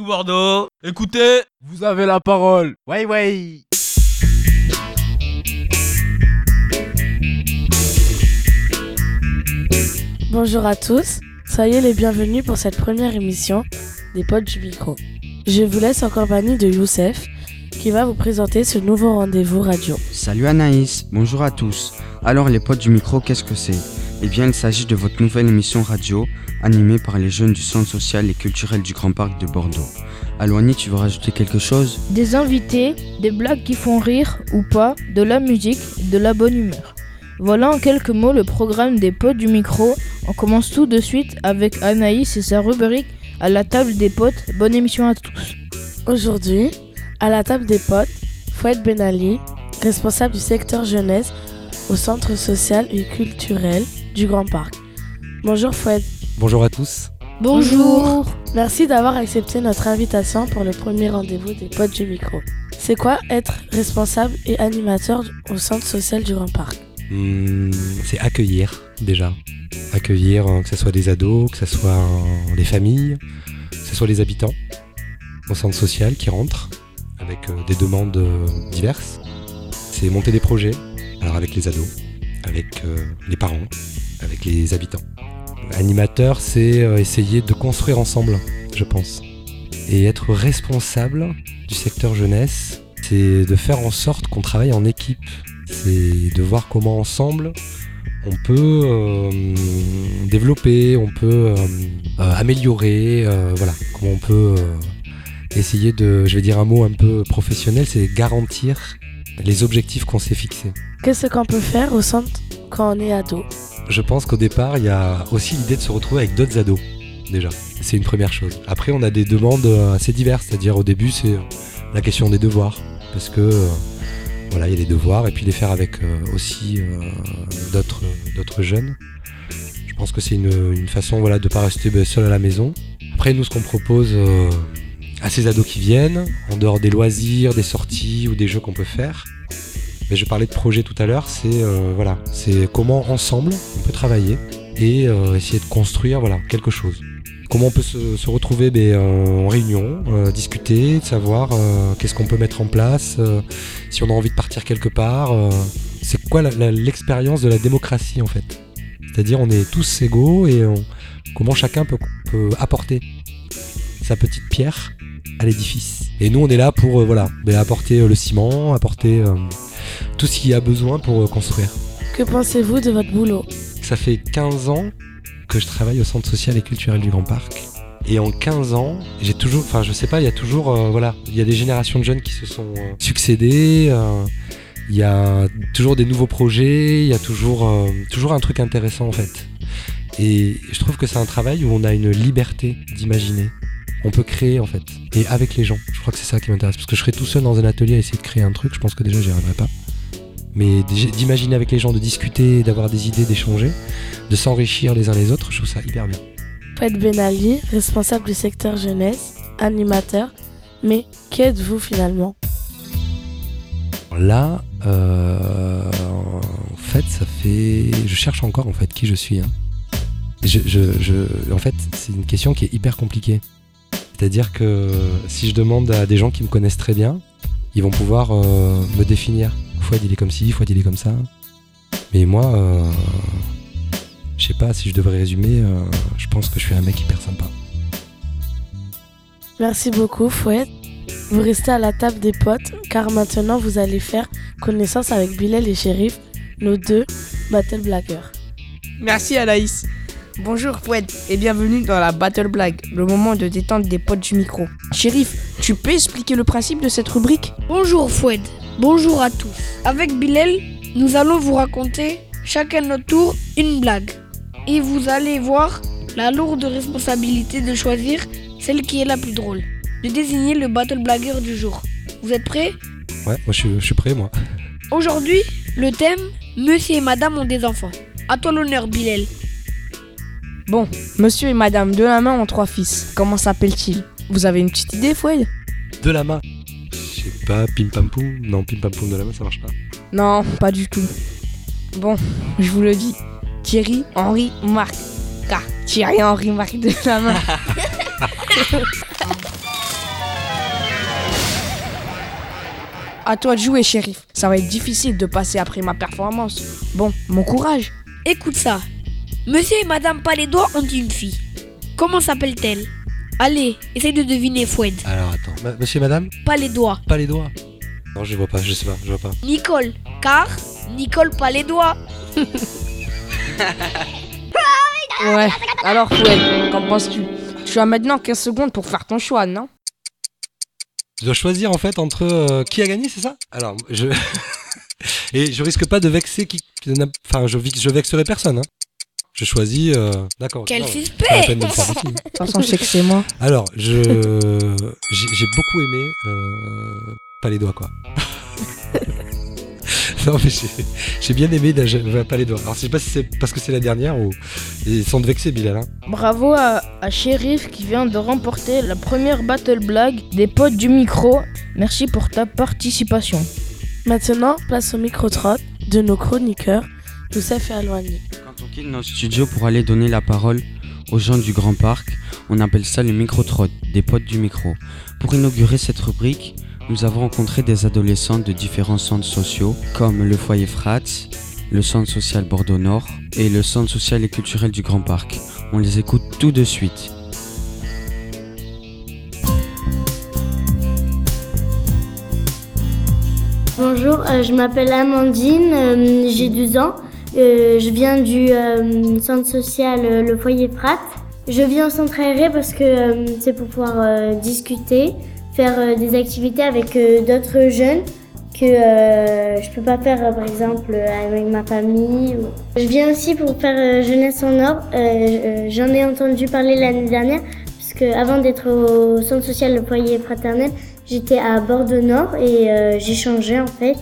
tout Bordeaux, écoutez, vous avez la parole. Ouais, ouais. Bonjour à tous, soyez les bienvenus pour cette première émission des potes du micro. Je vous laisse en compagnie de Youssef qui va vous présenter ce nouveau rendez-vous radio. Salut Anaïs, bonjour à tous. Alors les potes du micro, qu'est-ce que c'est? Eh bien il s'agit de votre nouvelle émission radio animée par les jeunes du Centre social et culturel du Grand Parc de Bordeaux. Aloani, tu veux rajouter quelque chose? Des invités, des blagues qui font rire ou pas, de la musique, de la bonne humeur. Voilà en quelques mots le programme des potes du micro. On commence tout de suite avec Anaïs et sa rubrique à la table des potes. Bonne émission à tous. Aujourd'hui, à la table des potes, Fouette Benali, responsable du secteur jeunesse au Centre social et culturel du Grand Parc. Bonjour Fouette. Bonjour à tous. Bonjour. Merci d'avoir accepté notre invitation pour le premier rendez-vous des potes du micro. C'est quoi être responsable et animateur au Centre social du Grand Parc? Hmm, C'est accueillir déjà. Accueillir euh, que ce soit des ados, que ce soit euh, les familles, que ce soit les habitants au centre social qui rentrent avec euh, des demandes diverses. C'est monter des projets, alors avec les ados, avec les parents, avec les habitants. Animateur, c'est euh, essayer de construire ensemble, je pense. Et être responsable du secteur jeunesse, c'est de faire en sorte qu'on travaille en équipe. C'est de voir comment ensemble on peut euh, développer, on peut euh, améliorer, voilà, comment on peut essayer de, je vais dire un mot un peu professionnel, c'est garantir les objectifs qu'on s'est fixés. Qu'est-ce qu'on peut faire au centre quand on est ado? Je pense qu'au départ, il y a aussi l'idée de se retrouver avec d'autres ados, déjà. C'est une première chose. Après, on a des demandes euh, assez diverses, c'est-à-dire au début, c'est euh, la question des devoirs, parce que euh, voilà, il y a les devoirs, et puis les faire avec aussi d'autres jeunes. Je pense que c'est une, façon voilà, de ne pas rester ben, seul à la maison. Après, nous, ce qu'on propose à ces ados qui viennent, en dehors des loisirs, des sorties ou des jeux qu'on peut faire, je parlais de projet tout à l'heure, c'est euh, voilà, c'est comment ensemble on peut travailler et euh, essayer de construire voilà quelque chose. Comment on peut se, retrouver ben, en réunion, euh, discuter, savoir qu'est-ce qu'on peut mettre en place, si on a envie de partir quelque part. c'est quoi l'expérience de la démocratie en fait? C'est-à-dire on est tous égaux et comment chacun peut, apporter sa petite pierre à l'édifice. Et nous on est là pour voilà, ben, apporter le ciment, apporter tout ce qu'il y a besoin pour euh, construire. Que pensez-vous de votre boulot? Ça fait 15 ans que je travaille au Centre social et culturel du Grand Parc. Et en 15 ans, j'ai toujours, enfin je sais pas, il y a toujours, euh, voilà, il y a des générations de jeunes qui se sont euh, succédés. il y a toujours des nouveaux projets, il y a toujours, toujours un truc intéressant en fait. Et je trouve que c'est un travail où on a une liberté d'imaginer. On peut créer en fait. Et avec les gens. Je crois que c'est ça qui m'intéresse. Parce que je serais tout seul dans un atelier à essayer de créer un truc, je pense que déjà j'y arriverais pas mais d'imaginer avec les gens, de discuter, d'avoir des idées, d'échanger, de s'enrichir les uns les autres, je trouve ça hyper bien. Fred Benali, responsable du secteur jeunesse, animateur, mais qui êtes-vous finalement? Là, euh, en fait, ça fait. Je cherche encore en fait qui je suis. Hein. Je, en fait, c'est une question qui est hyper compliquée. C'est-à-dire que si je demande à des gens qui me connaissent très bien, ils vont pouvoir euh, me définir. Fouad il est comme ci, Fouad il est comme ça. Mais moi, euh, je sais pas si je devrais résumer, euh, je pense que je suis un mec hyper sympa. Merci beaucoup Fouad. Vous restez à la table des potes car maintenant vous allez faire connaissance avec Bilal et Shérif, nos deux battle blagueurs. Merci Anaïs. Bonjour Fouad et bienvenue dans la Battle Blague, le moment de détente des potes du micro. Shérif, tu peux expliquer le principe de cette rubrique? Bonjour Fouad, bonjour à tous. Avec Bilal, nous allons vous raconter chacun notre tour une blague. Et vous allez voir la lourde responsabilité de choisir celle qui est la plus drôle, de désigner le battle blagueur du jour. Vous êtes prêts? Ouais, moi je suis, prêt moi. Aujourd'hui, le thème Monsieur et Madame ont des enfants. À toi l'honneur Bilal. Bon, monsieur et madame Delamain ont trois fils. Comment s'appellent-ils? Vous avez une petite idée, Foued? Delamain Je sais pas, Pim Pam Poum Non, Pim Pam Poum main, ça marche pas. Non, pas du tout. Bon, je vous le dis. Thierry, Henri, Marc. Ah, Thierry, Henri, Marc Delamain. à toi de jouer, shérif. Ça va être difficile de passer après ma performance. Bon, mon courage. Écoute ça, Monsieur et Madame Palédois ont une fille. Comment s'appelle-t-elle? Allez, essaye de deviner, Foued. Alors attends, Ma- monsieur et madame? Palédois. Pas les doigts Non, je vois pas, je sais pas, je vois pas. Nicole. Car Nicole Palédois. Ouais. Alors, Foued, qu'en penses-tu? Tu as maintenant 15 secondes pour faire ton choix, non? Je dois choisir en fait entre euh, qui a gagné, c'est ça? Alors, je. Et je risque pas de vexer qui. Enfin, je, vi- je vexerai personne. Hein. Je choisis. euh, D'accord. Quel suspect pas la peine de faire je sais que c'est moi. Alors, je. J'ai j'ai beaucoup aimé. euh, Pas les doigts, quoi. non, mais j'ai- j'ai bien aimé. la- Pas les doigts. Alors, je sais pas si c'est parce que c'est la dernière ou. Et sans te vexer, Bilal. Hein. Bravo à, à Shérif qui vient de remporter la première battle blague des potes du micro. Merci pour ta participation. Maintenant, place au micro-trot de nos chroniqueurs, Youssef et Alouani. Quitte nos studios pour aller donner la parole aux gens du Grand Parc, on appelle ça le micro-trot, des potes du micro. Pour inaugurer cette rubrique, nous avons rencontré des adolescents de différents centres sociaux, comme le foyer Fratz, le centre social Bordeaux Nord et le centre social et culturel du Grand Parc. On les écoute tout de suite. Bonjour, euh, je m'appelle Amandine, euh, j'ai 12 ans. Euh, je viens du euh, centre social euh, Le Foyer Frat. Je viens au centre aéré parce que c'est pour pouvoir discuter, faire des activités avec d'autres jeunes que je peux pas faire par exemple avec ma famille. Je viens aussi pour faire Jeunesse en Or. J'en ai entendu parler l'année dernière parce que avant d'être au centre social Le Foyer Fraternel, J'étais à Bordeaux Nord et j'ai changé en fait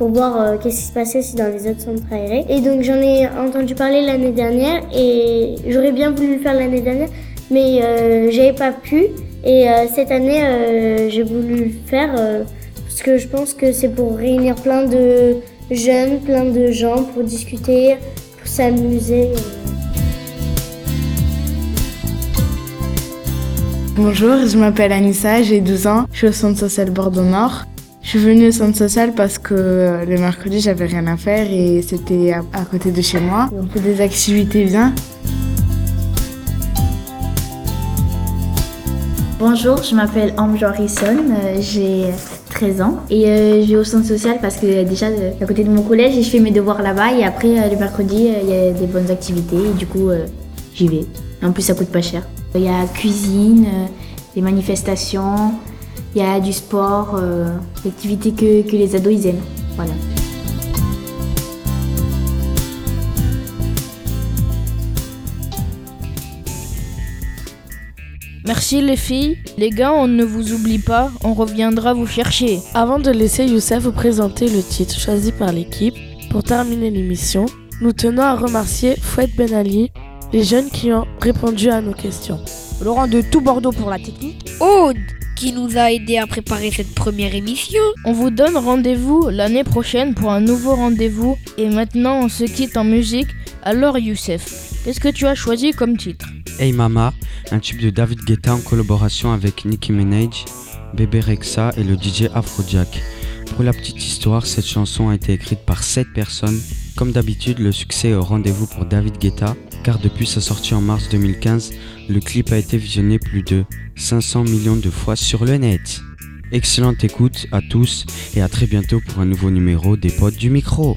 pour voir euh, qu'est-ce qui se passait aussi dans les autres centres aérés. Et donc j'en ai entendu parler l'année dernière et j'aurais bien voulu le faire l'année dernière, mais euh, j'avais pas pu. Et euh, cette année, j'ai voulu le faire parce que je pense que c'est pour réunir plein de jeunes, plein de gens pour discuter, pour s'amuser. Bonjour, je m'appelle Anissa, j'ai 12 ans, je suis au centre social Bordeaux Nord. Je suis venue au centre social parce que euh, le mercredi j'avais rien à faire et c'était à, côté de chez moi. On fait des activités bien. Bonjour, je m'appelle Ambre Harrison, euh, j'ai 13 ans et euh, je vais au centre social parce que déjà à côté de mon collège et je fais mes devoirs là-bas et après le mercredi il y a des bonnes activités et du coup j'y vais. En plus ça coûte pas cher. Il y a cuisine, des manifestations, il y a du sport, euh, des activités que, que les ados ils aiment. Voilà. Merci les filles. Les gars, on ne vous oublie pas, on reviendra vous chercher. Avant de laisser Youssef vous présenter le titre choisi par l'équipe, pour terminer l'émission, nous tenons à remercier Fouette Ben Ali, les jeunes qui ont répondu à nos questions. Laurent de tout Bordeaux pour la technique. Aude, qui nous a aidé à préparer cette première émission. On vous donne rendez-vous l'année prochaine pour un nouveau rendez-vous. Et maintenant, on se quitte en musique. Alors Youssef, qu'est-ce que tu as choisi comme titre? Hey Mama, un tube de David Guetta en collaboration avec Nicki Minaj, Bébé Rexa et le DJ Afrojack. Pour la petite histoire, cette chanson a été écrite par 7 personnes. Comme d'habitude, le succès est au rendez-vous pour David Guetta, car depuis sa sortie en mars 2015, le clip a été visionné plus de 500 millions de fois sur le net. Excellente écoute à tous et à très bientôt pour un nouveau numéro des potes du micro.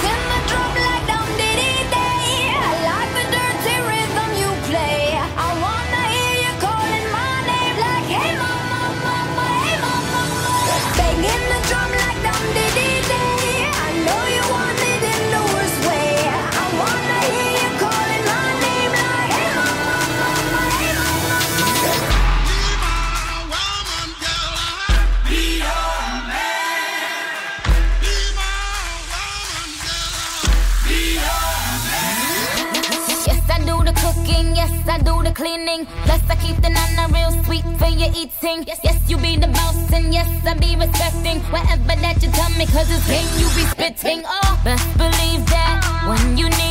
Cleaning. Plus, I keep the nana real sweet for your eating. Yes, yes, you be the boss, and yes, I be respecting whatever that you tell me, cause it's game you be spitting. Oh, best believe that when you need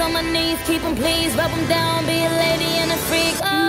on my knees, keep them please, rub them down, be a lady and a freak. Oh.